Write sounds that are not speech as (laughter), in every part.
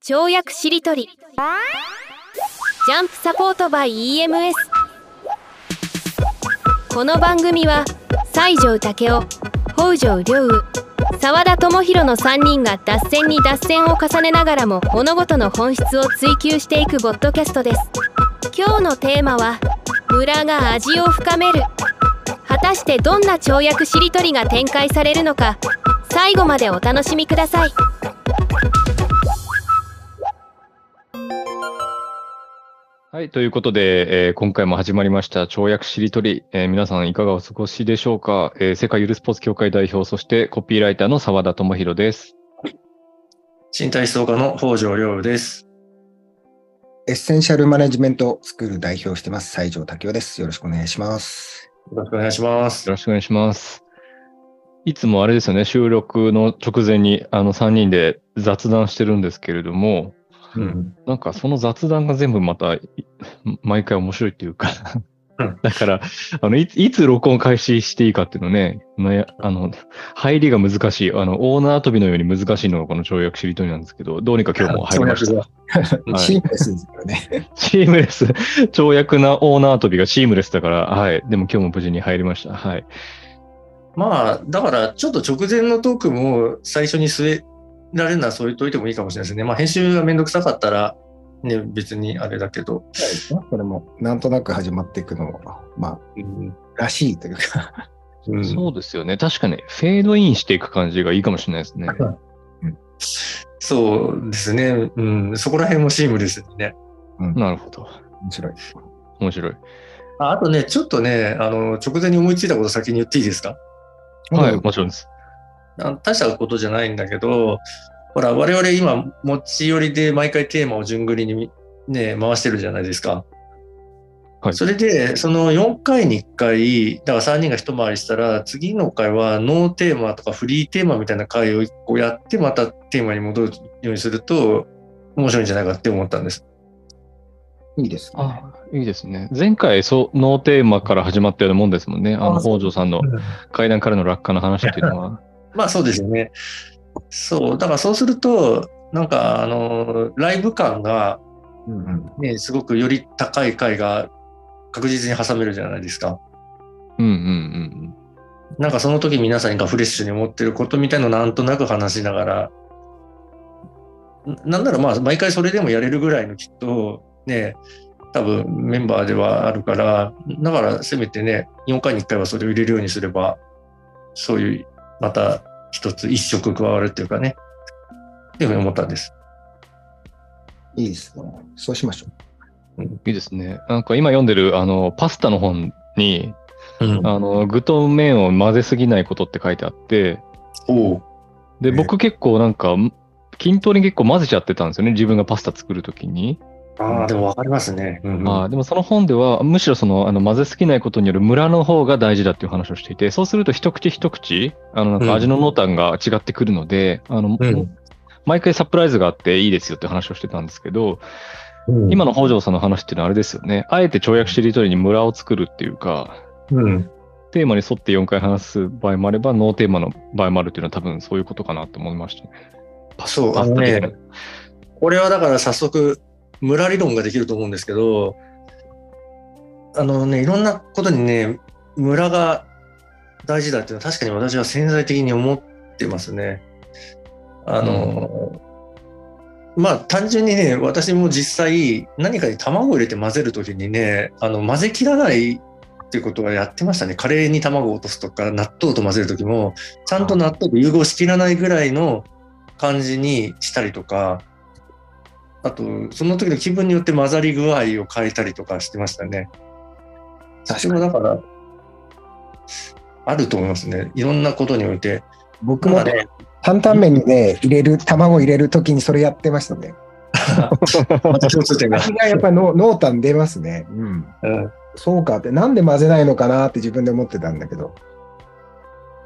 跳躍しりとり。ジャンプサポートバイ EMS この番組は西条武雄北条良雨沢田智弘の3人が脱線に脱線を重ねながらも物事の本質を追求していくボッドキャストです。今日のテーマは村が味を深める。果たしてどんな跳躍しりとりが展開されるのか。最後までお楽しみください。はい、ということで、えー今回も始まりました跳躍しりとり、えー皆さんいかがお過ごしでしょうか、えー世界ゆるスポーツ協会代表、そしてコピーライターの澤田智弘です。身体思想家の北条良雨です。エッセンシャルマネジメントスクール代表をしてます、西条武雄です。よろしくお願いします。よろしくお願いします。よろしくお願いします。いつもあれですよね、収録の直前にあの3人で雑談してるんですけれども、うん。なんかその雑談が全部またい毎回面白いっていうかうん、(laughs) だから、あのいつ、いつ録音開始していいかっていうのね、ねあの、入りが難しい、あの、オーナー跳びのように難しいのがこの跳躍しりとりなんですけど、どうにか今日も入りました。(laughs) はいシームレスですよね。(laughs) シームレス、跳躍なオーナー跳びがシームレスだから、はい。でも今日も無事に入りました。はい。まあ、だから、ちょっと直前のトークも最初に据えられるのは添えといてもいいかもしれないですね。まあ、編集がめんどくさかったら、ね、別にあれだけど。これも、なんとなく始まっていくのも、まあ、うん。らしいというか、うんそうですよね。確かに、フェードインしていく感じがいいかもしれないですね。(laughs) そうですね。うん。そこら辺もシームレスにね。なるほど。面白い。面白い。ああとね、ちょっとね、あの、直前に思いついたこと先に言っていいですか？はい、うんもちろんです。あ大したことじゃないんだけど、ほら、我々今、持ち寄りで毎回テーマを順繰りにね、回してるじゃないですか。はいそれで、その4回に1回、だから3人が一回りしたら、次の回はノーテーマとかフリーテーマみたいな回を1個やって、またテーマに戻るようにすると、面白いんじゃないかって思ったんです。いいですね。あいいですね。前回、そう、ノーテーマから始まったようなもんですもんね。あの、北条さんの階段からの落下の話っていうのは。まあそうですよね。そう、だからそうすると、なんか、あの、ライブ感が、うんうんね、すごくより高い回が確実に挟めるじゃないですか。うんうんうんなんかその時皆さんがフレッシュに思ってることみたいのをなんとなく話しながら、ななんならまあ毎回それでもやれるぐらいのきっとね、多分メンバーではあるから、だからせめてね、4回に1回はそれを入れるようにすれば、そういうまた一つ一色加わるっていうかね、っていうふうに思ったんです。いいですね。そうしましょう。うん。いいですね。なんか今読んでる、あの、パスタの本に、うん、あの、具と麺を混ぜすぎないことって書いてあって、で、え僕結構なんか、均等に結構混ぜちゃってたんですよね。自分がパスタ作るときに。ああ、でもわかりますね。うんうん。あーでもその本では、むしろその、あの、混ぜすぎないことによるムラの方が大事だっていう話をしていて、そうすると一口一口、あの、なんか味の濃淡が違ってくるので、あの、うん。毎回サプライズがあっていいですよって話をしてたんですけど、うん。今の北条さんの話っていうのはあれですよね。あえて跳躍しりとりにムラを作るっていうか、うん。テーマに沿って4回話す場合もあれば、ノーテーマの場合もあるっていうのは多分そういうことかなと思いましたね。そうあのねこれはだから早速、村理論ができると思うんですけど、あのね、いろんなことにね、村が大事だっていうのは確かに私は潜在的に思ってますね。あの、まあ単純にね、私も実際何かに卵を入れて混ぜるときにね、あの混ぜ切らないっていうことはやってましたね。カレーに卵を落とすとか、納豆と混ぜるときも、ちゃんと納豆と融合しきらないぐらいの感じにしたりとか、あと、その時の気分によって混ざり具合を変えたりとかしてましたね。確それもだから、あると思いますね。いろんなことにおいて。僕もね、担々麺にね、入れる、卵入れるときにそれやってましたね。(laughs) また共通点が。味がやっぱり濃 (laughs) 濃淡出ますね。うん。うんそうかって、なんで混ぜないのかなって自分で思ってたんだけど。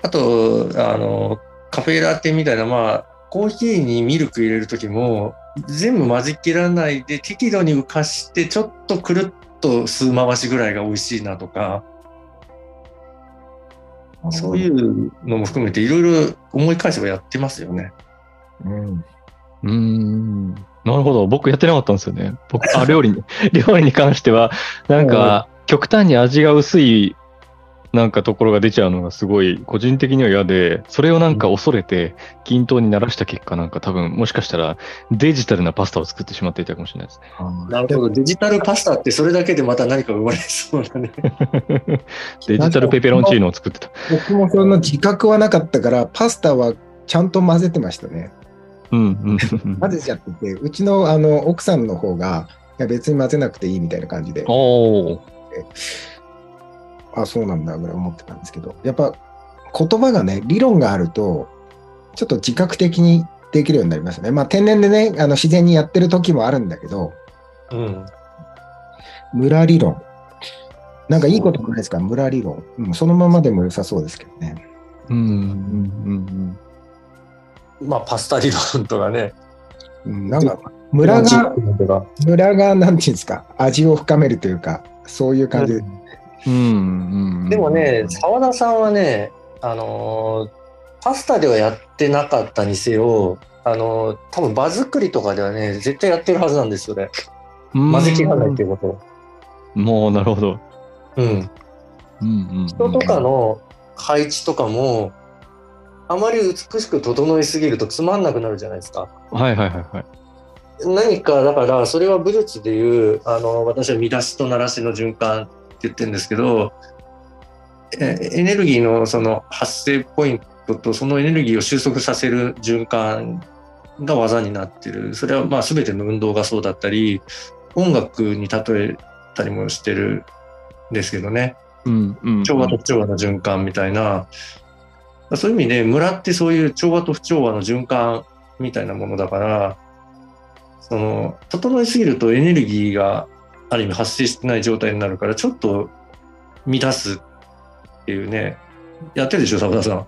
あと、あの、カフェラテみたいな、まあ、コーヒーにミルク入れるときも、全部混ぜきらないで適度に浮かして、ちょっとくるっと数回しぐらいが美味しいなとか、そういうのも含めていろいろ思い返せばやってますよね。うん。うーん。なるほど。僕やってなかったんですよね。僕、あ、料理に、(laughs) 料理に関しては、なんか、極端に味が薄い、なんかところが出ちゃうのがすごい、個人的には嫌で、それをなんか恐れて、均等にならした結果、なんか多分、もしかしたら、デジタルなパスタを作ってしまっていたかもしれないですね。なるほど。デジタルパスタってそれだけでまた何か生まれそうだね。(laughs) デジタルペペロンチーノを作ってた。僕もその自覚はなかったから、パスタはちゃんと混ぜてましたね。うんうんうん。(laughs) 混ぜちゃってて、うちのあの奥さんの方が、いや別に混ぜなくていいみたいな感じで、おー。あ、そうなんだぐらい思ってたんですけど、やっぱ言葉がね、理論があると、ちょっと自覚的にできるようになりますね。まあ天然でね、あの自然にやってる時もあるんだけど、うん。村理論。なんかいいことないですか？村理論、うん。そのままでも良さそうですけどね。うんうんうんまあ、パスタ理論とかね。うん、なんか村が。村がなんていうんですか、味を深めるというか、そういう感じで。うん。でもね、澤田さんはね、あのーパスタではやってなかったにせよ、あのー多分場作りとかではね、絶対やってるはずなんですよね。うん、混ぜきらないっていうこと。もう、なるほど。うん。うんうんうん人とかの配置とかも、あまり美しく整いすぎるとつまんなくなるじゃないですか。はいはいはいはい。何かだからそれは武術でいうあの私は見出しと鳴らしの循環って言ってるんですけどえエネルギーのその発生ポイントとそのエネルギーを収束させる循環が技になってる。それはまあ全ての運動がそうだったり音楽に例えたりもしてるんですけどね。うんうん。調和と不調和の循環みたいな。そういう意味で村ってそういう調和と不調和の循環みたいなものだからその整いすぎるとエネルギーがある意味発生してない状態になるからちょっと乱すっていうねやってるでしょ澤田さん。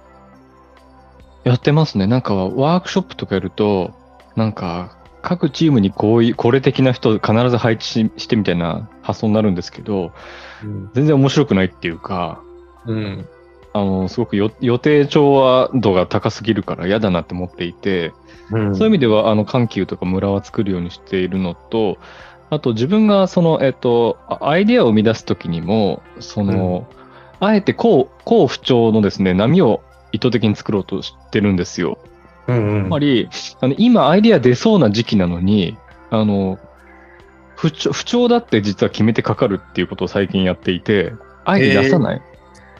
やってますね。なんかワークショップとかやると、なんか各チームにこういう、これ的な人必ず配置ししてみたいな発想になるんですけど、うん全然面白くないっていうか、うんあの、すごくよ予定調和度が高すぎるから嫌だなって思っていて、うんそういう意味では、あの、緩急とか村は作るようにしているのと、あと自分がその、えっと、あアイデアを生み出すときにも、その、あえてこう、こう不調のですね、波を意図的に作ろうとしてるんですよ。うんつまり、あの今アイデア出そうな時期なのに、あの、不調不調だって実は決めてかかるっていうことを最近やっていて、アイデア出さない、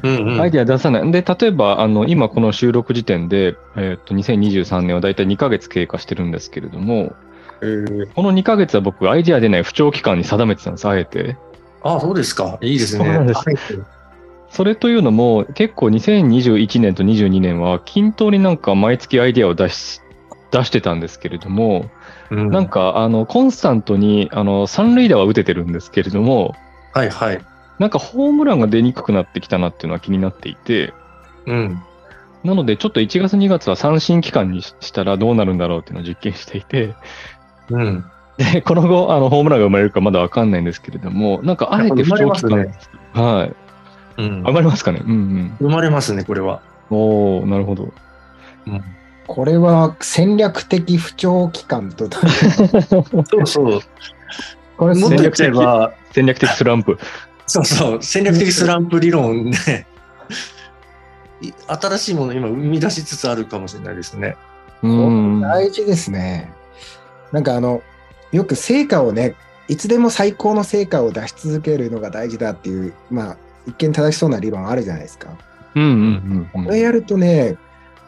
うんうん。アイデア出さない。で、例えば、あの、今この収録時点で、えっと、2023年はだいたい2ヶ月経過してるんですけれども、えーこの2ヶ月は僕、アイデア出ない不調期間に定めてたんです、あえて。あそうですかいいですね。そうですはいそれというのも、結構2021年と22年は均等になんか毎月アイデアを出し、出してたんですけれども、うんなんか、あの、コンスタントに、あの、三塁打は打ててるんですけれども、はいはい。なんかホームランが出にくくなってきたなっていうのは気になっていて、うんなので、ちょっと1月2月は三振期間にししたらどうなるんだろうっていうのを実験していて、うんで、(laughs) この後、あの、ホームランが生まれるかまだわかんないんですけれども、なんか、あえて不調期間、やっぱはい。うん上がりますかね？うん生まれますねこれは。うん。おー、なるほど。これは戦略的不調期間と、(laughs) そうそう。これもっと言っちゃえば、戦略的スランプ。そうそう、戦略的スランプ理論ね、い新しいものを今生み出しつつあるかもしれないですね。うん。大事ですね。なんかあの、よく成果をね、いつでも最高の成果を出し続けるのが大事だっていう、まあ、一見正しそうな理論あるじゃないですか。うんうんうんこれやるとね、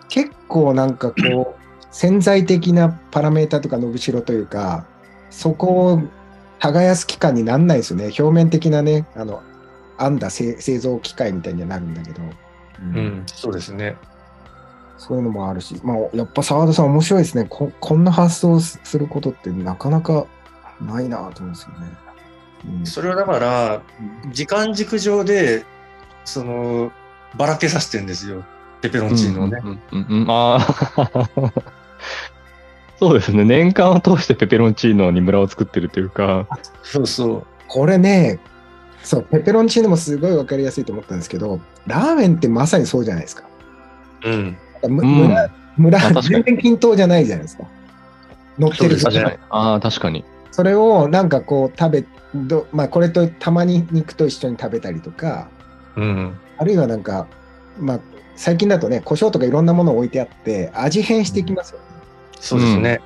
結構なんかこう、潜在的なパラメータとか伸びしろというか、そこを耕す期間にならないですよね。表面的なね、あの、編んだ製製造機械みたいにはなるんだけど、うん、そうですね。そういうのもあるし、まあ、やっぱ澤田さん面白いですね。ここんな発想すすることってなかなかないなと思うんですよね。うんそれはだから、時間軸上で、その、ばらけさせてるんですよ。ペペロンチーノをね。うんうんうんうんああ。(laughs) そうですね。年間を通してペペロンチーノに村を作ってるというか。そうそう。これね、そう、ペペロンチーノもすごいわかりやすいと思ったんですけど、ラーメンってまさにそうじゃないですか。うん。村、村あ確かに全然均等じゃないじゃないですか。乗ってる。ああ、確かに。それをなんかこう食べど、まあ、これとたまに肉と一緒に食べたりとかうん。あるいはなんか、まあ、最近だとね胡椒とかいろんなものを置いてあって味変していきますよね、そうですね。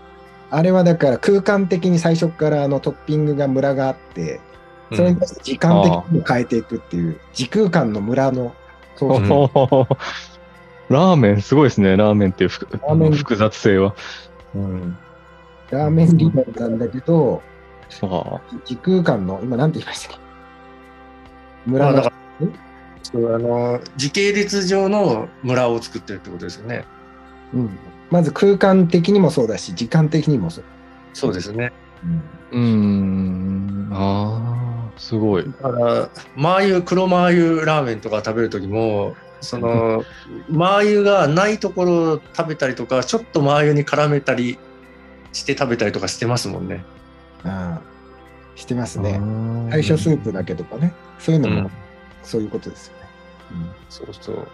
あれはだから空間的に最初からあのトッピングがムラがあってそれに対して時間的にも変えていくっていう時空間のムラの (laughs) そうラーメン、すごいですね。ラーメンっていうふーメン複雑性は。うん。ラーメン理論なんだけどあ時空間の今なんて言いましたっけ？ムまあ、ラのだから、そうあの、時系列上の村を作ってるってことですよね。うん、まず空間的にもそうだし時間的にもそう、そうですね。ーうーん。ああ、すごい。だから、マー油、黒マー油ラーメンとか食べるときも、その、マー油がないところを食べたりとか、ちょっとマー油に絡めたりして食べたりとかしてますもんね。ああしてますねね最初スープだけとかねそういうのもうんそういうことですよね、そうそう。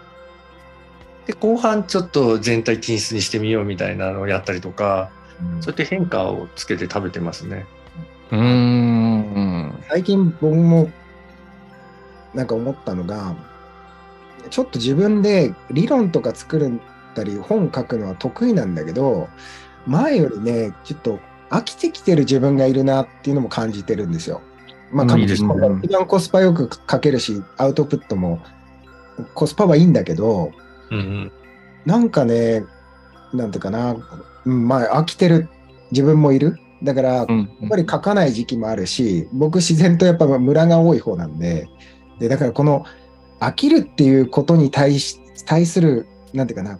で、後半ちょっと全体均一にしてみようみたいなのをやったりとか、うんそうやって変化をつけて食べてますね。うーん。最近僕もなんか思ったのがちょっと自分で理論とか作るたり本書くのは得意なんだけど前よりねちょっと飽きてきてる自分がいるなっていうのも感じてるんですよ。まあ、一番コスパよく書けるしアウトプットもコスパはいいんだけどうんうん。なんかねなんていうかな、うん、まあ飽きてる自分もいるだからうん。やっぱり書かない時期もあるし、僕自然とやっぱムラが多い方なんで、で、だからこの飽きるっていうことに対し、対する、なんていうかな、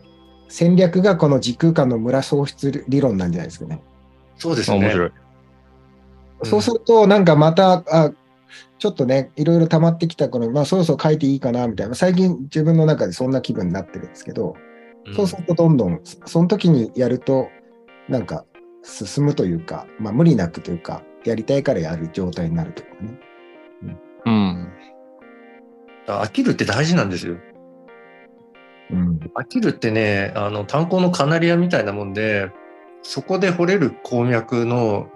戦略がこの時空間のムラ創出理論なんじゃないですかね。そうですね。あ面白い。うんそうすると、なんかまた、あ、ちょっとね、いろいろ溜まってきた頃、まあそろそろ書いていいかな、みたいな。最近自分の中でそんな気分になってるんですけど、そうするとどんどん、その時にやると、なんか進むというか、まあ無理なくというか、やりたいからやる状態になるというかね。うん。飽きるって大事なんですよ。うん。飽きるってね、あの、炭鉱のカナリアみたいなもんで、そこで掘れる鉱脈の、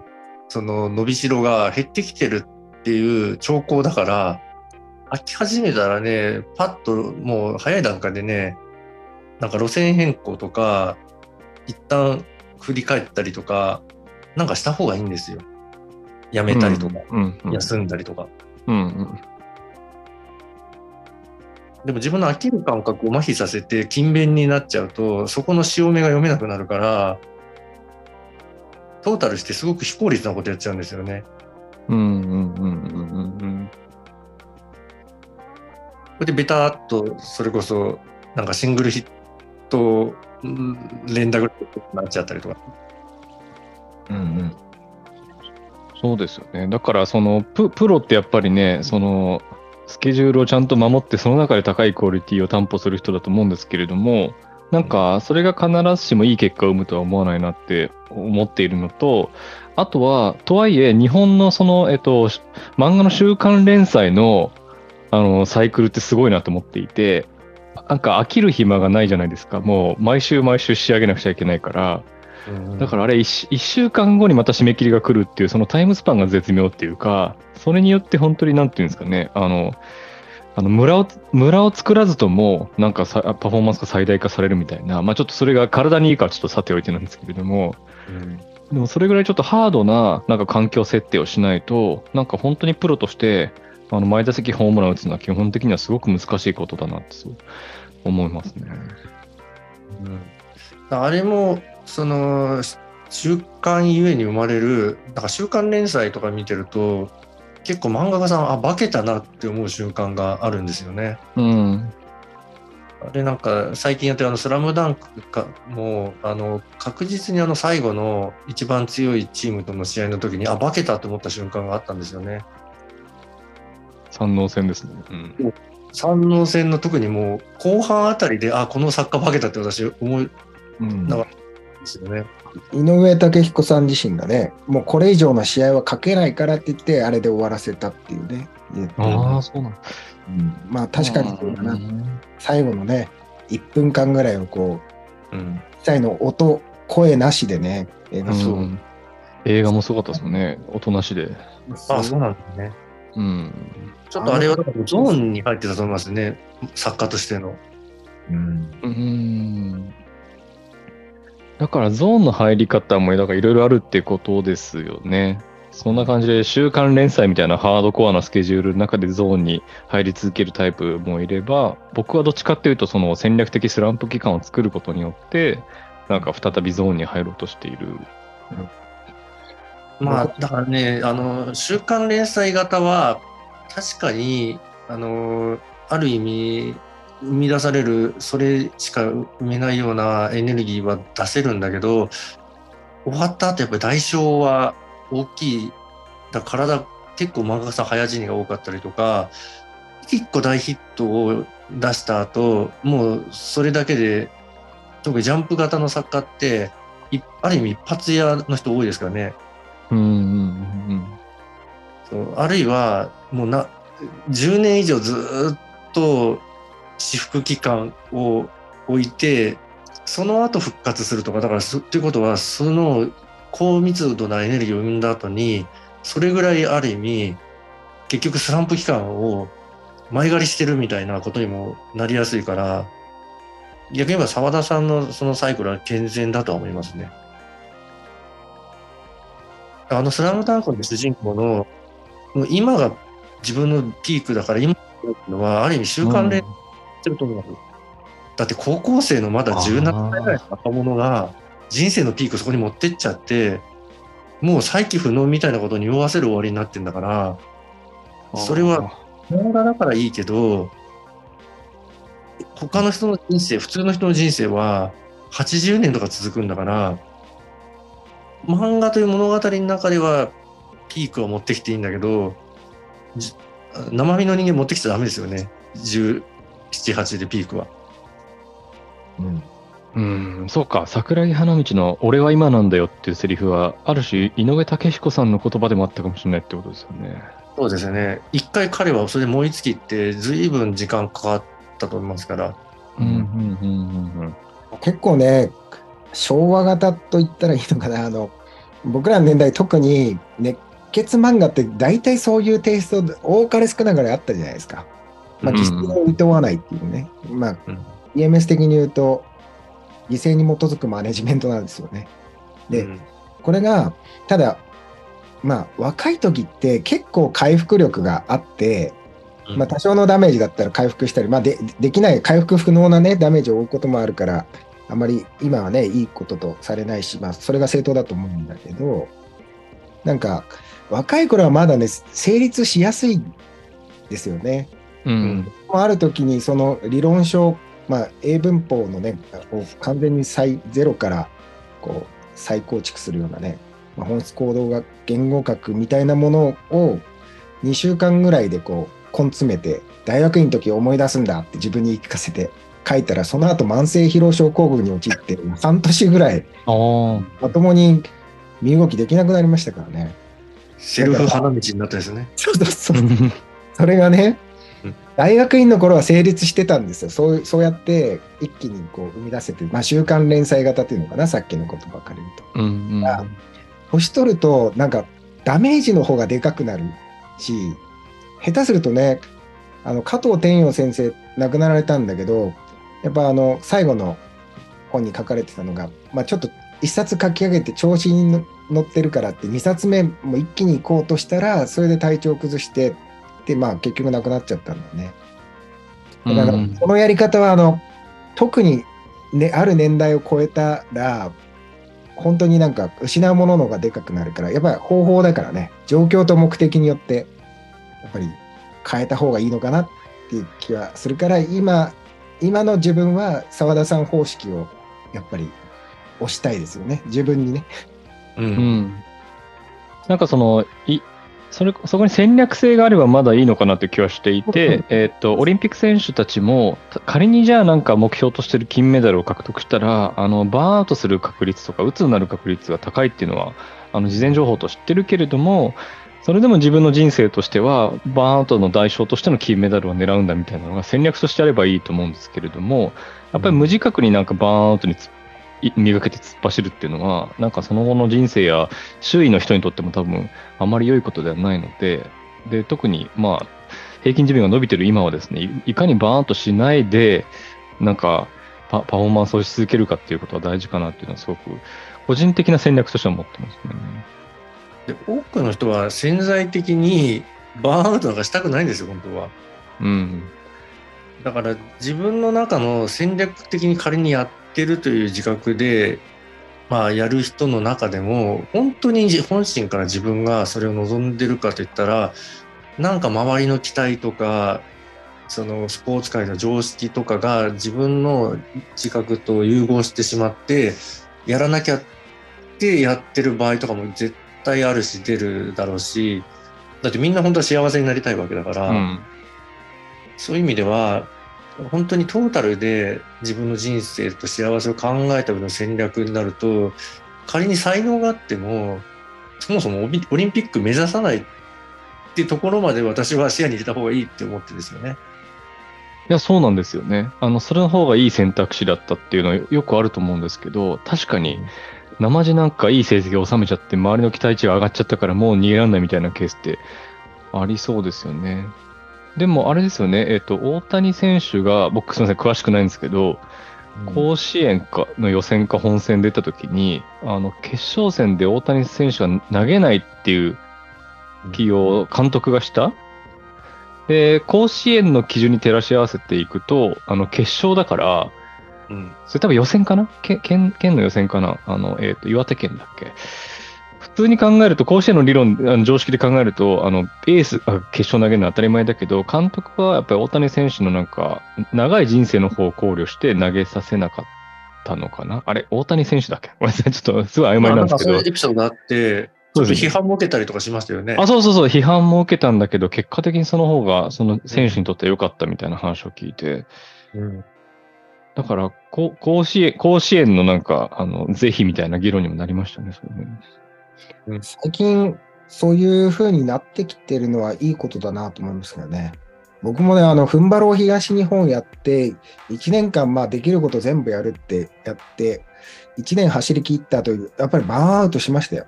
その伸びしろが減ってきてるっていう兆候だから、飽き始めたらね、パッともう早い段階でね、なんか路線変更とか、一旦振り返ったりとか、なんかした方がいいんですよ。やめたりとか、うん。うん。休んだりとか。うん。うん。でも自分の飽きる感覚を麻痺させて勤勉になっちゃうと、そこの潮目が読めなくなるから、トータルしてすごく非効率なことやっちゃうんですよね。うん。うん。うん。うん。それでベターっと、それこそ、なんかシングルヒットうん連打ぐらいになっちゃったりとか。うんうん。そうですよね。だから、そのプ、プロってやっぱりね、その、スケジュールをちゃんと守って、その中で高いクオリティを担保する人だと思うんですけれども、なんか、それが必ずしもいい結果を生むとは思わないなって思っているのと、あとは、とはいえ、日本のその、えっと、し漫画の週刊連載の、あの、サイクルってすごいなと思っていて、なんか飽きる暇がないじゃないですか。もう、毎週毎週仕上げなくちゃいけないから、だからあれ1、一週間後にまた締め切りが来るっていう、そのタイムスパンが絶妙っていうか、それによって本当になんていうんですかね、あの、あの村を、村を作らずとも、なんかさパフォーマンスが最大化されるみたいな、まあちょっとそれが体にいいかはちょっとさておいてなんですけれども、うん。でもそれぐらいちょっとハードな、なんか環境設定をしないと、なんか本当にプロとして、あの、前打席ホームラン打つのは基本的にはすごく難しいことだなって思いますね。うん。あれも、その、週刊ゆえに生まれる、なんか週刊連載とか見てると、結構漫画家さん、あ、化けたなって思う瞬間があるんですよね。うん。あれなんか最近やってるあの「スラムダンクかもあの確実にあの最後の一番強いチームとの試合の時にあ化けたと思った瞬間があったんですよね。三能戦ですね。うん。三能戦の特にもう後半あたりであこの作家化けたって私思うんうんなんかですよね。井上武彦さん自身がね、もうこれ以上の試合はかけないからって言って、あれで終わらせたっていうね。ああ、そうなんだ。うんまあ確かにそうだな。うん最後のね、1分間ぐらいをこう、うん、一切の音、声なしでね、映画うそう、ん映画もすごかったですもんね。おとなしで。あ、そうなんですね。うん。ちょっとあれはゾーンに入ってたと思いますね。作家としての。うん。うん。だからゾーンの入り方もいろいろあるってことですよね。そんな感じで週刊連載みたいなハードコアなスケジュールの中でゾーンに入り続けるタイプもいれば、僕はどっちかっていうとその戦略的スランプ期間を作ることによって、なんか再びゾーンに入ろうとしている。まあ、だからね、あの、週刊連載型は、確かに、あの、ある意味、生み出される、それしか生めないようなエネルギーは出せるんだけど、終わった後やっぱり代償は大きい。だ体、結構漫画家さん早死にが多かったりとか、一個大ヒットを出した後、もうそれだけで、特にジャンプ型の作家って、いある意味一発屋の人多いですからね。うんうんうんあるいはもうな10年以上ずーっと私服期間を置いてその後復活するとかだからそということはその高密度なエネルギーを生んだ後にそれぐらいある意味結局スランプ期間を前借りしてるみたいなことにもなりやすいから逆に言えば澤田さんのそのサイクルは健全だとは思いますね。あのスラムダンクの主人公のもう今が自分のピークだから今っていうのはある意味習慣連してると思います。だって高校生のまだ17歳ぐらいの若者が人生のピークそこに持ってっちゃってもう再起不能みたいなことに酔わせる終わりになってんだからそれは漫画だからいいけど他の人の人生普通の人の人生は80年とか続くんだから漫画という物語の中ではピークを持ってきていいんだけど生身の人間持ってきちゃダメですよね17、8でピークは。うん。うん、そうか、桜木花道の俺は今なんだよっていうセリフは、ある種、井上武彦さんの言葉でもあったかもしれないってことですよね。そうですよね。一回彼はそれで燃え尽きって随分時間かかったと思いますから。うん、うん、うん、うん。結構ね、昭和型と言ったらいいのかな、あの、僕らの年代特に熱血漫画って大体そういうテイスト多かれ少なかれあったじゃないですか。まあ、うん決していとわないっていうね。まあうん、EMS 的に言うと、犠牲に基づくマネジメントなんですよね。でうんこれが、ただ、まあ、若い時って結構回復力があって、うんまあ、多少のダメージだったら回復したり、まあ、でできない、回復不能な、ね、ダメージを負うこともあるから、あまり今はね、いいこととされないし、まあ、それが正当だと思うんだけど、なんか、若い頃はまだね、成立しやすいですよね。うん。ある時にその理論書、まあ、英文法のね、を完全に再ゼロからこう再構築するようなね、まあ、本質行動学言語学みたいなものを2週間ぐらいでこう根詰めて大学院の時思い出すんだって自分に言い聞かせて書いたらその後慢性疲労症候群に陥って半年ぐらいああ。まともに身動きできなくなりましたからね。セルフ花道になったですね。そうそうそうそれがねうん、大学院の頃は成立してたんですよ。そうそうやって一気にこう生み出せて、まあ、週刊連載型っていうのかな、さっきの言葉から言うと。うん、うん。あ年取ると、なんかダメージの方がでかくなるし、下手するとね、あの加藤天陽先生、亡くなられたんだけど、やっぱあの最後の本に書かれてたのが、まあ、ちょっと一冊書き上げて調子に乗ってるからって、二冊目も一気に行こうとしたら、それで体調を崩して、で、まあ結局亡くなっちゃったんだよね。だからうんこのやり方はあの特に、ね、ある年代を超えたら本当になんか失うものの方がでかくなるからやっぱり方法だからね状況と目的によってやっぱり変えた方がいいのかなっていう気はするから今今の自分は澤田さん方式をやっぱり推したいですよね自分にね。う。うんん。なんかその、い、それ、そこに戦略性があればまだいいのかなって気はしていうんて、えーっと、オリンピック選手たちも、た仮にじゃあなんか目標としてる金メダルを獲得したら、あの、バーンアウトする確率とか、鬱になる確率が高いっていうのは、あの、事前情報と知ってるけれども、それでも自分の人生としては、バーンアウトの代償としての金メダルを狙うんだみたいなのが戦略としてあればいいと思うんですけれども、やっぱり無自覚になんかバーンアウトについ磨けて突っ走るっていうのは、なんかその後の人生や周囲の人にとっても多分あまり良いことではないので、で、特にまあ、平均寿命が伸びてる今はですね、いいかにバーンとしないで、なんかパパフォーマンスをし続けるかっていうことは大事かなっていうのはすごく個人的な戦略としては思ってますね。で多くの人は潜在的にバーンアウトなんかしたくないんですよ、本当は。うん。だから自分の中の戦略的に仮にやってるという自覚で、まあやる人の中でも、本当に本心から自分がそれを望んでるかといったら、なんか周りの期待とか、そのスポーツ界の常識とかが自分の自覚と融合してしまって、やらなきゃってやってる場合とかも絶対あるし出るだろうし、だってみんな本当は幸せになりたいわけだから、うん。そういう意味では、本当にトータルで自分の人生と幸せを考えた上の戦略になると、仮に才能があっても、そもそもオリンピック目指さないってところまで私は視野に入れた方がいいって思ってですよね。いや、そうなんですよね。あの、それの方がいい選択肢だったっていうのはよくあると思うんですけど、確かに、生地なんかいい成績を収めちゃって、周りの期待値が上がっちゃったからもう逃げられないみたいなケースってありそうですよね。でも、あれですよね、えっ、と、大谷選手が、僕すみません、詳しくないんですけど、甲子園かの予選か本戦出た時に、あの、決勝戦で大谷選手が投げないっていう起用を監督がした。で、甲子園の基準に照らし合わせていくと、あの、決勝だから、うん。それ多分予選かな？県県県の予選かな？あの、えっ、と、岩手県だっけ？普通に考えると、甲子園の理論、あの常識で考えると、あの、エース、あ決勝投げるのは当たり前だけど、監督はやっぱり大谷選手のなんか、長い人生の方を考慮して投げさせなかったのかな？あれ、大谷選手だっけ？ごめんなさい、ちょっとすごい曖昧なんですけどそういう。エピソードがあって、ちょっと批判も受けたりとかしましたよね。あ、そうそうそう、批判も受けたんだけど、結果的にその方が、その選手にとって良かったみたいな話を聞いて、うんだから、こ甲子園、甲子園のなんか、あの、是非みたいな議論にもなりましたね、それね。最近、そういう風になってきてるのはいいことだなと思いますけどね。僕もね、あの、ふんばろう東日本やって、1年間、まあ、できること全部やるってやって、1年走り切った後、やっぱりバーンアウトしましたよ。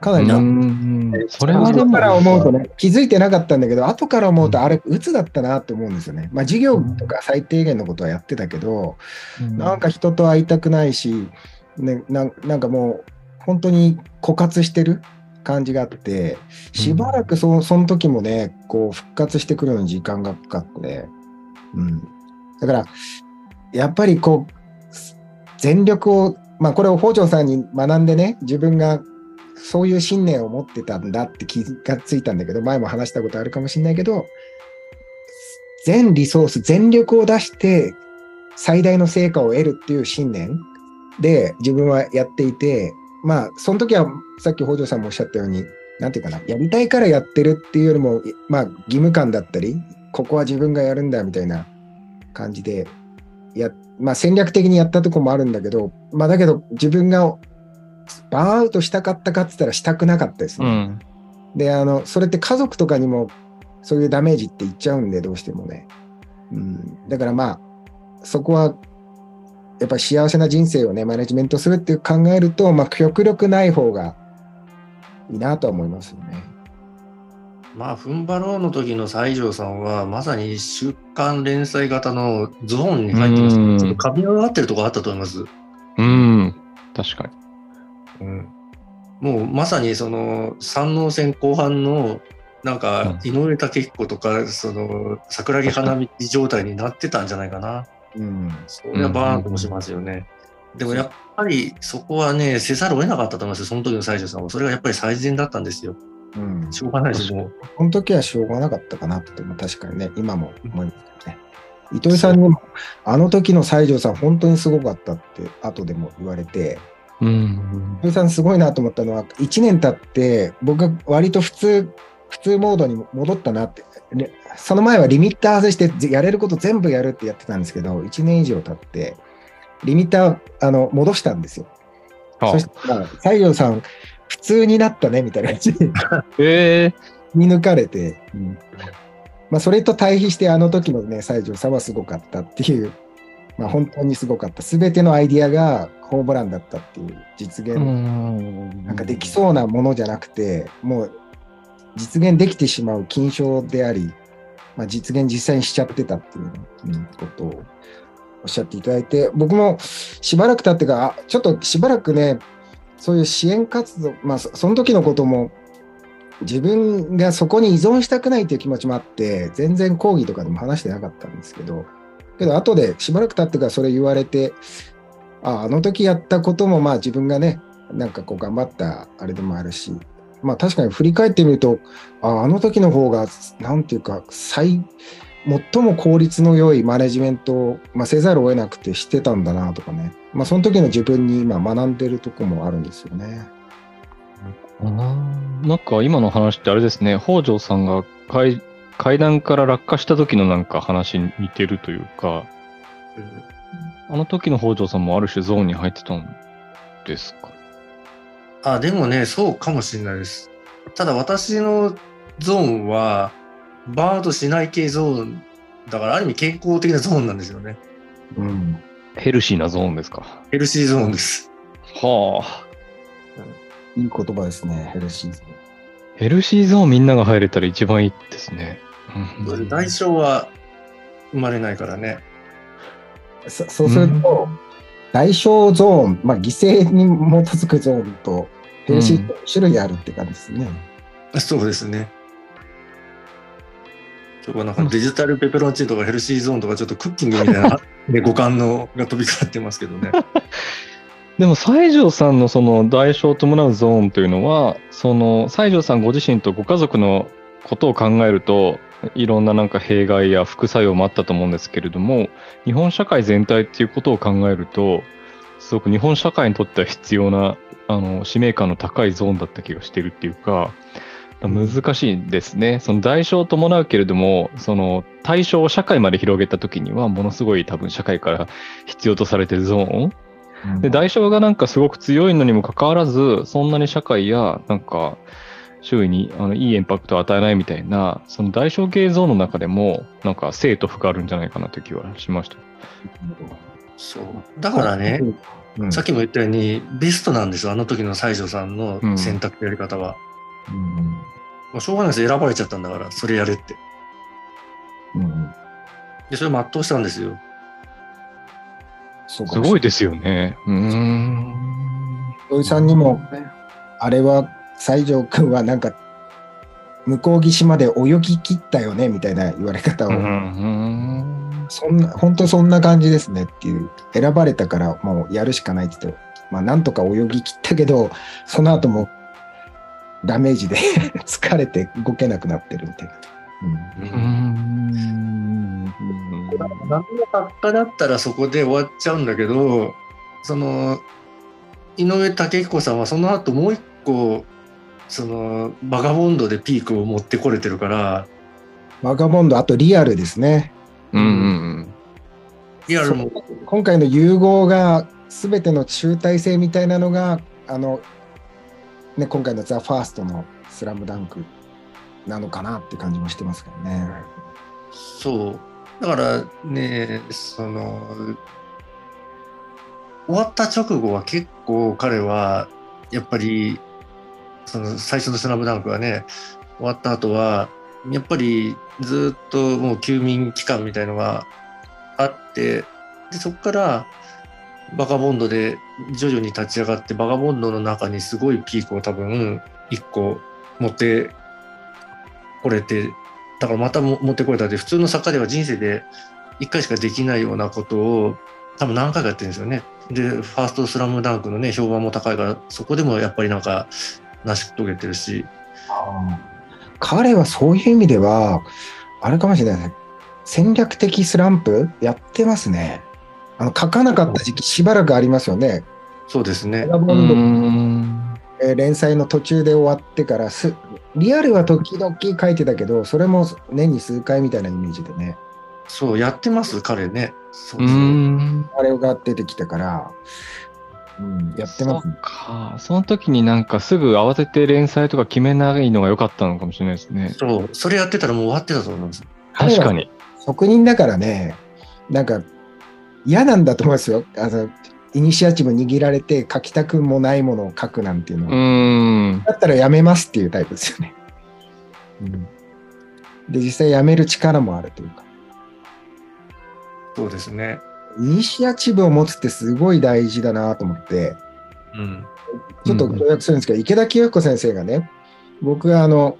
かなりな。うんそれはでも、後から思うとね、気づいてなかったんだけど、後から思うと、あれ、鬱だったなって思うんですよね。まあ、授業とか最低限のことはやってたけど、なんか人と会いたくないし、ね、なんなんかもう本当に枯渇してる感じがあって、しばらくそその時もね、こう復活してくるのに時間がかかってね、うん。だから、やっぱりこう、全力を、まあこれを北条さんに学んでね、自分がそういう信念を持ってたんだって気がついたんだけど、前も話したことあるかもしれないけど、全リソース、全力を出して最大の成果を得るっていう信念で自分はやっていて、まあ、その時はさっき北条さんもおっしゃったように、なんていうかな、やりたいからやってるっていうよりも、まあ、義務感だったり、ここは自分がやるんだみたいな感じで、やまあ、戦略的にやったとこもあるんだけど、まあ、だけど自分がバーンアウトしたかったかって言ったらしたくなかったですね。うん。で、あの、それって家族とかにもそういうダメージっていっちゃうんで、どうしてもね。うん、だからまあ、そこは、やっぱり幸せな人生をね、マネジメントするって考えると、まあ、極力ない方がいいなとは思いますよね。まあ、ふんばろうの時の西条さんは、まさに週刊連載型のゾーンに入ってますうんちょっと噛み合わってるところあったと思います。うん。確かに。うん、もうまさにその三能戦後半のなんか井上武彦とかその桜木花道状態になってたんじゃないかな。うん。それはバーンともしますよね。でもやっぱりそこはね、せざるを得なかったと思いますよ、その時の西条さんは。それがやっぱり最善だったんですよ。うん。しょうがないです、もう。この時はしょうがなかったかなって、も確かにね、今も思いますけどね。糸井さんにも、あの時の西条さん、本当にすごかったって、後でも言われて、うん。糸井さんすごいなと思ったのは、1年経って、僕が割と普通、普通モードに戻ったなって、ねその前はリミッター外して、ぜやれること全部やるってやってたんですけど、1年以上経って、リミッターあの戻したんですよ。あ。そしたら、西条さん、普通になったねみたいな感じ。(laughs) でえ。え見抜かれて、まあ、それと対比してあの時のね、西条さんはすごかったっていう、まあ、本当にすごかった。すべてのアイディアがホームランだったっていう実現、ん。なんかできそうなものじゃなくて、もう実現できてしまう金賞であり、まあ、実現実際にしちゃってたっていう、ことをおっしゃっていただいて、僕もしばらく経ってから、ちょっとしばらくね、そういう支援活動、まあ、そその時のことも、自分がそこに依存したくないという気持ちもあって、全然講義とかでも話してなかったんですけど、けど後でしばらく経ってからそれ言われて、ああの時やったこともまあ自分がね、なんかこう頑張ったあれでもあるし、まあ確かに振り返ってみると、ああの時の方が、なんていうか、最、最も効率の良いマネジメントを、まあ、せざるを得なくてしてたんだなとかね。まあその時の自分に今学んでるとこもあるんですよね。なんか今の話ってあれですね、北条さんが階階段から落下した時のなんか話に似てるというか、あの時の北条さんもある種ゾーンに入ってたんですかあ、でもね、そうかもしれないです。ただ私のゾーンは、バードしない系ゾーンだから、ある意味健康的なゾーンなんですよね。うん。ヘルシーなゾーンですかヘルシーゾーンです。はあ。いい言葉ですね、ヘルシーズ。ヘルシーゾーンみんなが入れたら一番いいですね。うん代償は生まれないからね。そそうすると、代償ゾーン、まあ、犠牲に基づくゾーンとヘルシー種類あるって感じですね。そうですね。なんかデジタルペペロンチーノとかヘルシーゾーンとかちょっとクッキングみたいな、ね、五感のが飛び交ってますけどね。(laughs) でも西条さんのその代償を伴うゾーンというのは、その西条さんご自身とご家族のことを考えると、(laughs) いろんななんか弊害や副作用もあったと思うんですけれども、日本社会全体っていうことを考えると、すごく日本社会にとっては必要な、あの、使命感の高いゾーンだった気がしてるっていうか、難しいですね。その代償を伴うけれども、その対象を社会まで広げたときには、ものすごい多分社会から必要とされてるゾーンで、代償がなんかすごく強いのにもかかわらず、そんなに社会や、なんか、周囲にあのいいインパクトを与えないみたいな、その代償系ゾーンの中でも、なんか生と負があるんじゃないかなという気はしました。そう。だからね、うん、さっきも言ったように、ベストなんですよ、あの時の西条さんの選択やり方は。うんもうしょうがないです、選ばれちゃったんだから、それやれって。うんで、それを全うしたんですよ。すごいですよね。うーん。土井さんにも、あれは西条君はなんか、向こう岸まで泳ぎ切ったよねみたいな言われ方を、うんうんそんな、本当そんな感じですねっていう、選ばれたからもうやるしかないって言って、まあなんとか泳ぎ切ったけど、その後もダメージで (laughs) 疲れて動けなくなってるみたいな。うーん。何の作家だったらそこで終わっちゃうんだけど、その、井上武彦さんはその後もう一個、その、バガボンドでピークを持ってこれてるから、バガボンド、あとリアルですね。うんうんリアルも、今回の融合が全ての集大成みたいなのが、あの、ね、今回のザ・ファーストのスラムダンクなのかなって感じもしてますけどね。そう。だからね、その、終わった直後は結構彼は、やっぱり、その最初のスラムダンクはね、終わった後は、やっぱりずっともう休眠期間みたいのがあって、で、そこから、バカボンドで徐々に立ち上がって、バカボンドの中にすごいピークを多分、一個持ってこれて、だからまた持ってこれたって、普通の作家では人生で一回しかできないようなことを多分何回かやってるんですよね。で、ファーストスラムダンクのね、評判も高いから、そこでもやっぱりなんか成し遂げてるし、彼はそういう意味では、あれかもしれないですね。戦略的スランプやってますね。あの書かなかった時期しばらくありますよね。そうですねえー連載の途中で終わってからす、リアルは時々書いてたけど、それも年に数回みたいなイメージでね、そう、やってます、彼ね。そううそう。ん。あれが出てきたから、うん、やってますそっか。その時になんかすぐ慌てて連載とか決めないのが良かったのかもしれないですね。そう、それやってたらもう終わってたと思うんです。確かに。職人だからね、なんか嫌なんだと思いますよ。あのイニシアチブ握られて書きたくもないものを書くなんていうのは、うーん。だったらやめますっていうタイプですよね。うん、で、実際やめる力もあるというか。そうですね。イニシアチブを持つってすごい大事だなと思って、うん。ちょっと要約するんですけど、池田清彦先生がね、僕があの、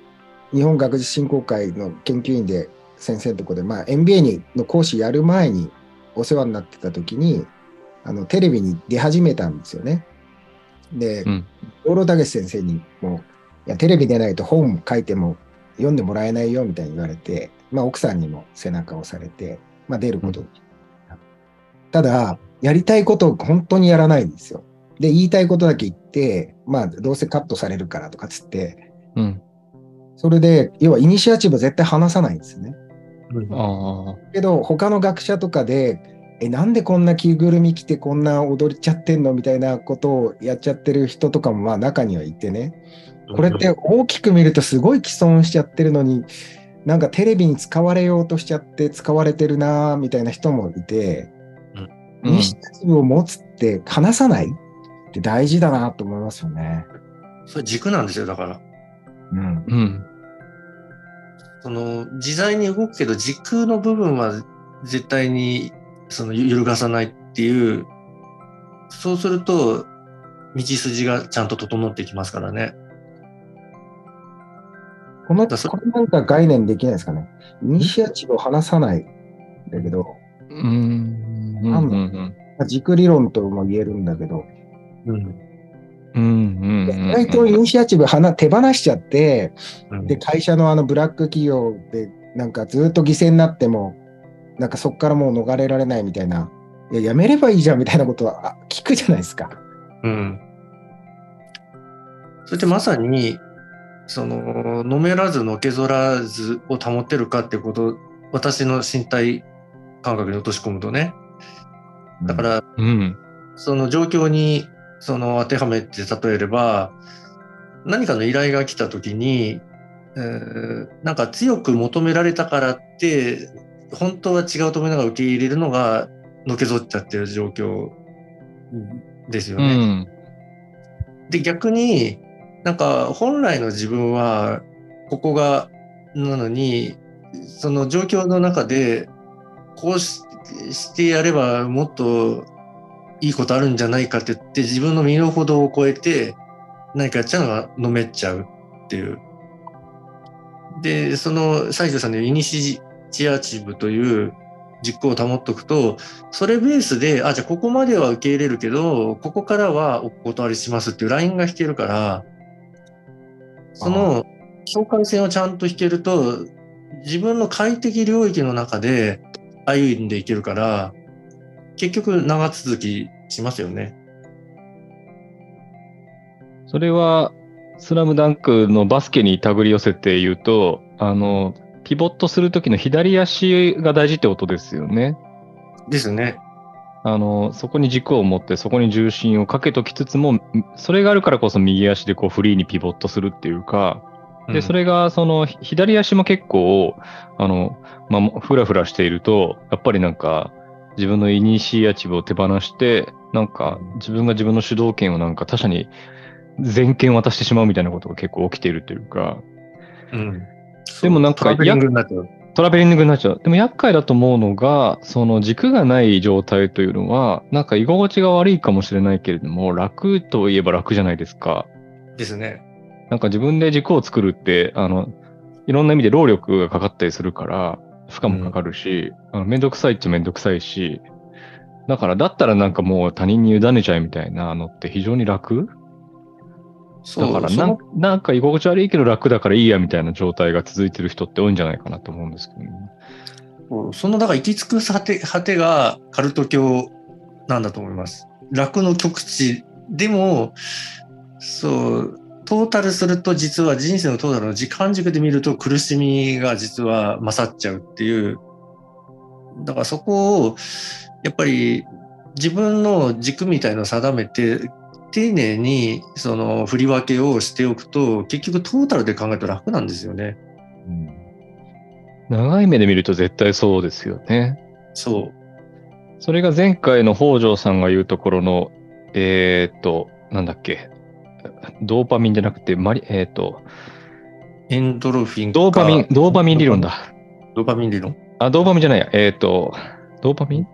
日本学術振興会の研究員で先生のところで、まあ、MBA にの講師やる前にお世話になってた時に、あの、テレビに出始めたんですよね。で、うん養老孟先生にも、いや、テレビ出ないと本書いても読んでもらえないよみたいに言われて、まあ、奥さんにも背中を押されて、まあ、出ることに。ただ、やりたいことを本当にやらないんですよ。で、言いたいことだけ言って、まあ、どうせカットされるからとかつって、うん。それで、要はイニシアチブ絶対話さないんですよね。ああ。けど、他の学者とかで、え、なんでこんな着ぐるみ着てこんな踊っちゃってんのみたいなことをやっちゃってる人とかもまあ中にはいてね。これって大きく見るとすごい既存しちゃってるのに、なんかテレビに使われようとしちゃって使われてるなみたいな人もいて、イニシアチブを持つって話さないって大事だなと思いますよね。それ軸なんですよ、だから。うん。うん。その、自在に動くけど、軸の部分は絶対に、その、揺るがさないっていう、そうすると、道筋がちゃんと整ってきますからね。この、これなんか概念できないですかね。イニシアチブを話さない。だけど、うん。うん。なんだうん。まあ軸理論とも言えるんだけど、うん。うん。うん。意外とイニシアチブはな手放しちゃって、うんで、会社のあのブラック企業で、なんかずっと犠牲になっても、なんかそこからもう逃れられないみたいな、いや、やめればいいじゃんみたいなことはあ聞くじゃないですか。うん。それってまさに、その、飲めらずのけぞらずを保ってるかってこと、私の身体感覚に落とし込むとね。だか、ら、うん。その状況に、その当てはめて例えれば、何かの依頼が来た時に、えーなんか強く求められたからって、本当は違うと思いながら受け入れるのが、のけぞっちゃってる状況ですようね。ん。で、逆に、なんか本来の自分はここが、なのに、その状況の中で、こうししてやればもっといいことあるんじゃないかって言って、自分の身の程を超えて何かやっちゃうのが飲めちゃうっていう。で、その西条さんのイニシアチブという実行を保っとくと、それベースで、あ、じゃあここまでは受け入れるけど、ここからはお断りしますっていうラインが引けるから、その境界線をちゃんと引けると、自分の快適領域の中で歩んでいけるから、結局長続きしますよね。それは、スラムダンクのバスケに手繰り寄せて言うと、あの、ピボットするときの左足が大事ってことですよね。ですね。あの、そこに軸を持って、そこに重心をかけときつつも、それがあるからこそ右足でこうフリーにピボットするっていうか、で、それが、その、ひ左足も結構、あの、まあ、ふらふらしていると、やっぱりなんか、自分のイニシアチブを手放して、なんか、自分が自分の主導権をなんか他者に全権渡してしまうみたいなことが結構起きているというか、うん。でもなんかトラベリングになっちゃう。トラベリングになっちゃう。でも厄介だと思うのが、その軸がない状態というのは、なんか居心地が悪いかもしれないけれども、楽といえば楽じゃないですか。ですね。なんか自分で軸を作るって、あの、いろんな意味で労力がかかったりするから、負荷もかかるし、あのめんどくさいっちゃめんどくさいし、だから、だったらなんかもう他人に委ねちゃえみたいなのって非常に楽？そうだからななんか居心地悪いけど楽だからいいやみたいな状態が続いてる人って多いんじゃないかなと思うんですけどね。その、だから行き着く果て果てがカルト教なんだと思います。楽の極致でも、そう、トータルすると実は人生のトータルの時間軸で見ると苦しみが実は勝っちゃうっていう。だからそこを、やっぱり自分の軸みたいのを定めて、丁寧にその振り分けをしておくと、結局トータルで考えると楽なんですよね。長い目で見ると絶対そうですよね。そう。それが前回の北条さんが言うところの、えーっと、なんだっけ、ドーパミンじゃなくて、マリ、えーっと、エンドロフィンかドーパミン、ドーパミン理論。だ。ドーパミン理論？あ、ドーパミンじゃないや。えーっと、ドーパミン？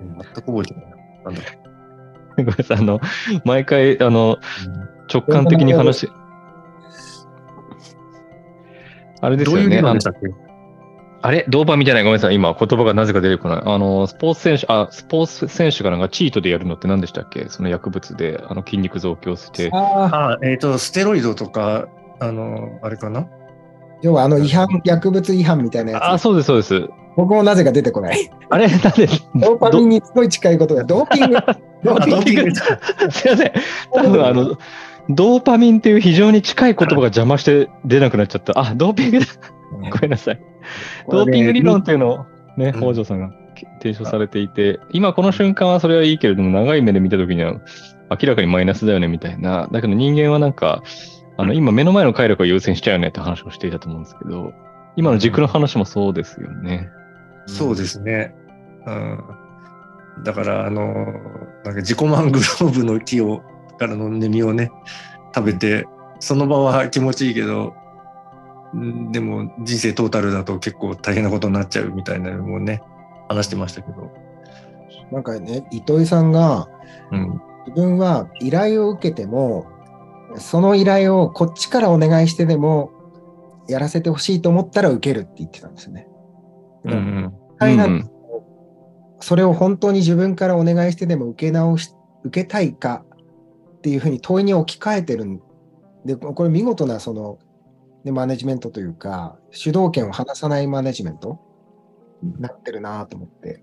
うん全く覚えてないな。なんだごめんなさい。あの、毎回、あの、直感的に話、あれですよね。どういう理論でしたっけ？あれ？ドーパミンじゃない？ごめんなさい。今、言葉がなぜか出てこない。あの、スポーツ選手、あ、スポーツ選手がなんかチートでやるのって何でしたっけ？その薬物で、あの、筋肉増強して。ああ、あ、えっ、と、ステロイドとか、あの、あれかな？要はあの違反、薬物違反みたいなやあ、つ。そうです、そうです。僕もなぜか出てこない。あれ？なんで、ドーパミンにすごい近いことが、ドーピング。(laughs) ドーあピングドーピング。すいません。多分あの、ドーパミンっていう非常に近い言葉が邪魔して出なくなっちゃった。あ、ドーピングだ。ごめんなさい。ドーピング理論っていうのをね、うん北条さんが提唱されていて、今この瞬間はそれはいいけれども、長い目で見たときには明らかにマイナスだよねみたいな。だけど人間はなんか、あの、今目の前の快楽を優先しちゃうよねって話をしていたと思うんですけど、今の軸の話もそうですよね。そうですね。うん。だから、あの、なんか自己満グローブの木を、からの根実をね、食べて、その場は気持ちいいけど、んでも人生トータルだと結構大変なことになっちゃうみたいなのもね、話してましたけど。なんかね、糸井さんが、うん。自分は依頼を受けても、その依頼をこっちからお願いしてでも、やらせてほしいと思ったら受けるって言ってたんですよね。うんうん。はいなうんそれを本当に自分からお願いしてでも受け直し、受けたいかっていうふうに問いに置き換えてるんで、これ見事なその、ね、マネジメントというか、主導権を離さないマネジメントになってるなと思って。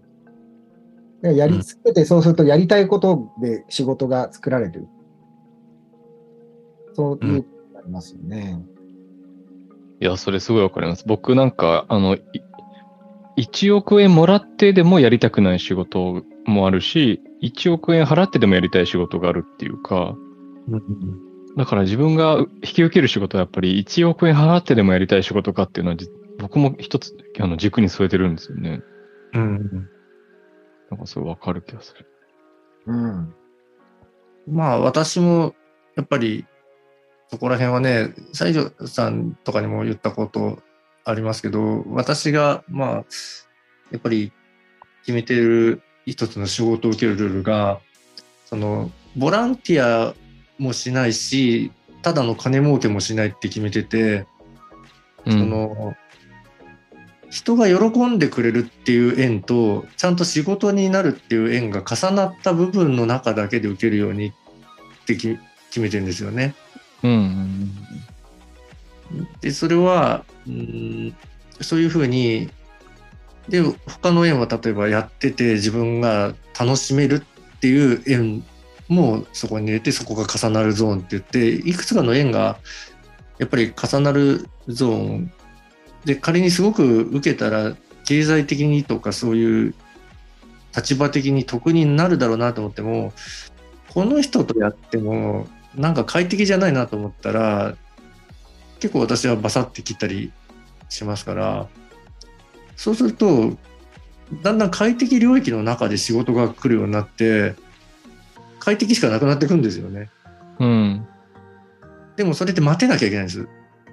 でやり続けて、そうするとやりたいことで仕事が作られる。そういうことになりますよね。いや、それすごいわかります。僕なんか、あの、い1億円もらってでもやりたくない仕事もあるし、1億円払ってでもやりたい仕事があるっていうか、うんだから自分が引き受ける仕事はやっぱり1億円払ってでもやりたい仕事かっていうのはじ僕も一つあの軸に添えてるんですよね。うんうん。なんかすごいわかる気がする。うん。まあ私もやっぱりそこら辺はね、西条さんとかにも言ったことありますけど、私がまあやっぱり決めてる一つの仕事を受けるルールが、そのボランティアもしないし、ただの金儲けもしないって決めてて、うん、その人が喜んでくれるっていう縁とちゃんと仕事になるっていう縁が重なった部分の中だけで受けるようにってき決めてるんですよね。うんうんでそれはうんそういうふうにで他の縁は例えばやってて自分が楽しめるっていう縁もうそこに入れてそこが重なるゾーンって言っていくつかの縁がやっぱり重なるゾーンで仮にすごく受けたら経済的にとかそういう立場的に得になるだろうなと思ってもこの人とやってもなんか快適じゃないなと思ったら結構私はバサッて切ったりしますからそうするとだんだん快適領域の中で仕事が来るようになって快適しかなくなってくんですよね。うん。でもそれって待てなきゃいけないんです。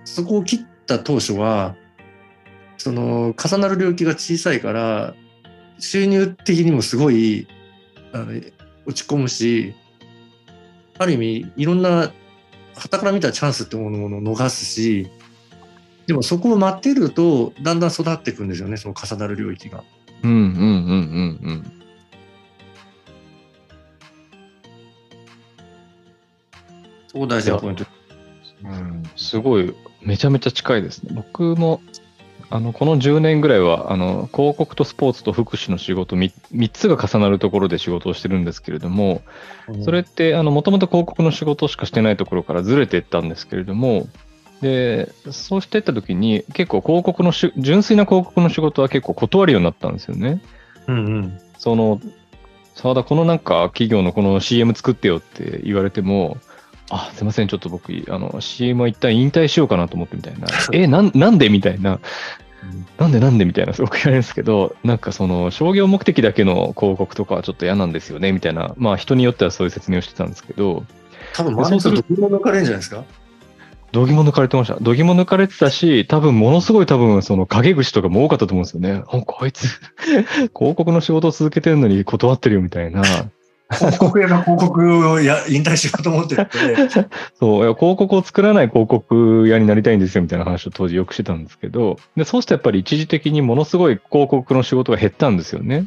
そこを切った当初は、その重なる領域が小さいから、収入的にもすごいあの落ち込むし、ある意味いろんな、傍から見たチャンスってものを逃すし、でもそこを待ってると、だんだん育っていくんですよね、その重なる領域が。うんうんうんうんうん。そこ大事なポイント。うん。すごい、めちゃめちゃ近いですね。僕も、あの、この10年ぐらいは、あの、広告とスポーツと福祉の仕事3、3つが重なるところで仕事をしてるんですけれども、それって、あの、もともと広告の仕事しかしてないところからずれていったんですけれども、で、そうしていった時に、結構広告のし、純粋な広告の仕事は結構断るようになったんですよね。うんうん。その、沢田、このなんか企業のこの CM 作ってよって言われても、あ、すいません、ちょっと僕、あの、CM は一旦引退しようかなと思ってみたいな。(laughs) え、なん、なんでみたいな。なんでなんでみたいなすごく言われるんですけど、なんかその商業目的だけの広告とかはちょっと嫌なんですよねみたいな、まあ人によってはそういう説明をしてたんですけど、多分周りの人どこも抜かれるんじゃないですか？度肝抜かれてました。度肝抜かれてたし、多分ものすごい多分その陰口とかも多かったと思うんですよね。あこいつ、広告の仕事を続けてるのに断ってるよみたいな。広告屋が広告をや引退しようと思ってるって、(laughs) そう、いや広告を作らない広告屋になりたいんですよみたいな話を当時よくしてたんですけど、でそうするとやっぱり一時的にものすごい広告の仕事が減ったんですよね。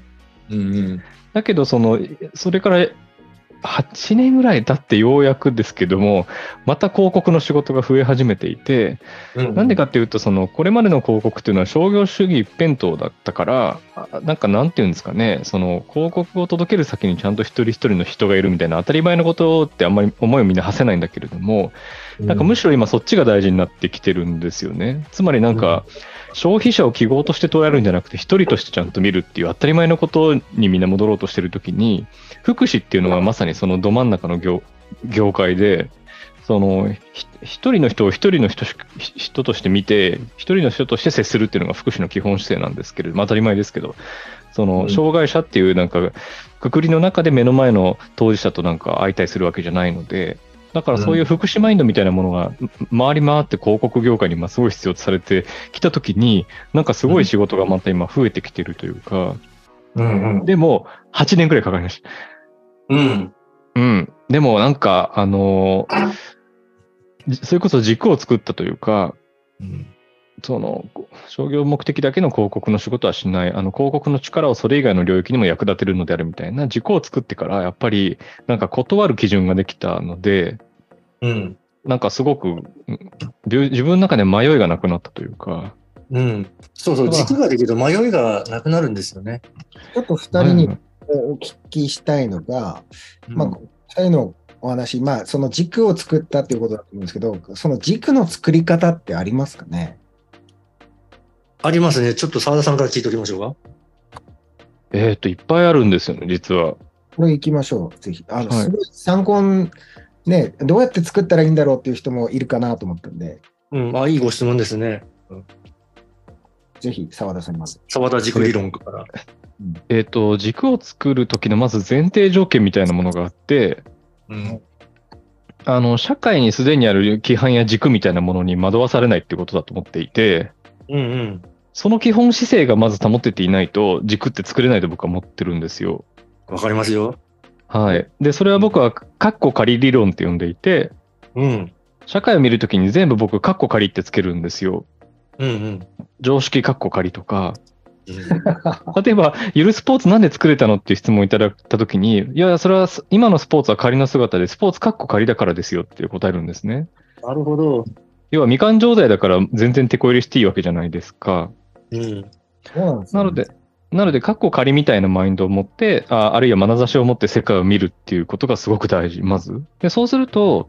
うんうん。だけど、その、それから8年ぐらい経ってようやくですけども、また広告の仕事が増え始めていて、うんなんでかっていうと、その、これまでの広告っていうのは商業主義一辺倒だったから、あなんかなんていうんですかね、その、広告を届ける先にちゃんと一人一人の人がいるみたいな当たり前のことってあんまり思いをみんな馳せないんだけれども、なんかむしろ今そっちが大事になってきてるんですよね。つまりなんか、消費者を記号として捉えるんじゃなくて、一人としてちゃんと見るっていう当たり前のことにみんな戻ろうとしてるときに、福祉っていうのはまさにそのど真ん中の業業界で、そのひ一人の人を一人の人し人として見て、一人の人として接するっていうのが福祉の基本姿勢なんですけれども、当たり前ですけど、その障害者っていうなんか、くくりの中で目の前の当事者となんか相対するわけじゃないので、だからそういう福祉マインドみたいなものが回り回って広告業界に今すごい必要とされてきたときに、なんかすごい仕事がまた今増えてきてるというか、うんうん。でも8年くらいかかりました。うん。うん。でもなんか、あのそれこそ軸を作ったというか、うんその、商業目的だけの広告の仕事はしない、あの、広告の力をそれ以外の領域にも役立てるのであるみたいな軸を作ってから、やっぱり、なんか断る基準ができたので、うん。なんかすごく、自分の中で迷いがなくなったというか、うん。そうそう、軸ができると迷いがなくなるんですよね。ちょっと二人にお聞きしたいのが、まあ、二人のお話、まあ、その軸を作ったっていうことだと思うんですけど、その軸の作り方ってありますかね？ありますね。ちょっと澤田さんから聞いておきましょうか。えっ、と、いっぱいあるんですよね、実は。これ行きましょう、ぜひ。あの、はいすごい参考に、ね、どうやって作ったらいいんだろうっていう人もいるかなと思ったんで、うん。あ、いいご質問ですね。ぜひ、澤田さんまず。澤田軸理論から。(laughs) えっ、と、軸を作るときのまず前提条件みたいなものがあって、うん。あの、社会にすでにある規範や軸みたいなものに惑わされないってことだと思っていて、うんうん。その基本姿勢がまず保てていないと軸って作れないと僕は思ってるんですよ。わかりますよ。はい。で、それは僕はカッコ仮理論って呼んでいて、うん。社会を見るときに全部僕カッコ仮ってつけるんですよ。うんうん。常識カッコ仮とか、うん (laughs) 例えば、ゆるスポーツなんで作れたのっていう質問をいただいたときに、いや、それは今のスポーツは仮の姿で、スポーツカッコ仮だからですよって答えるんですね。なるほど。要は未完状態だから全然手こ入れしていいわけじゃないですか。うん。そうなんですねなので、なので、カッコ仮みたいなマインドを持って、ああるいは眼差しを持って世界を見るっていうことがすごく大事、まず。で、そうすると、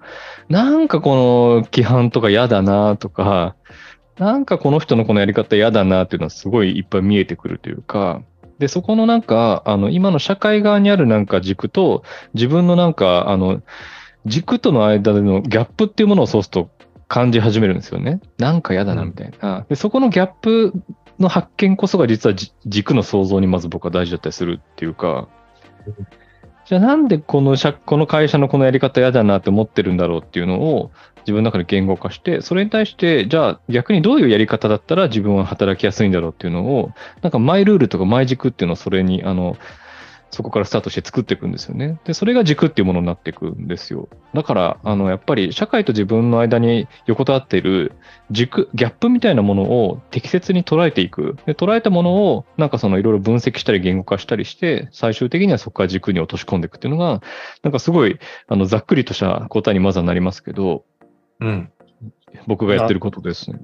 なんかこの規範とか嫌だなとか、なんかこの人のこのやり方嫌だなっていうのはすごいいっぱい見えてくるというか、で、そこのなんか、あの、今の社会側にあるなんか軸と、自分のなんか、あの、軸との間でのギャップっていうものをそうすると感じ始めるんですよね。なんか嫌だなみたいな。で、そこのギャップの発見こそが実は軸の創造にまず僕は大事だったりするっていうか、じゃあなんでこの社この会社のこのやり方嫌だなって思ってるんだろうっていうのを自分の中で言語化して、それに対して、じゃあ逆にどういうやり方だったら自分は働きやすいんだろうっていうのを、なんかマイルールとかマイ軸っていうのをそれに、あの、そこからスタートして作っていくんですよね。で、それが軸っていうものになっていくんですよ。だから、あの、やっぱり社会と自分の間に横たわっている軸、ギャップみたいなものを適切に捉えていく。で、捉えたものを、なんかそのいろいろ分析したり言語化したりして、最終的にはそこから軸に落とし込んでいくっていうのが、なんかすごい、あの、ざっくりとした答えにまずはなりますけど、うん。僕がやってることですね。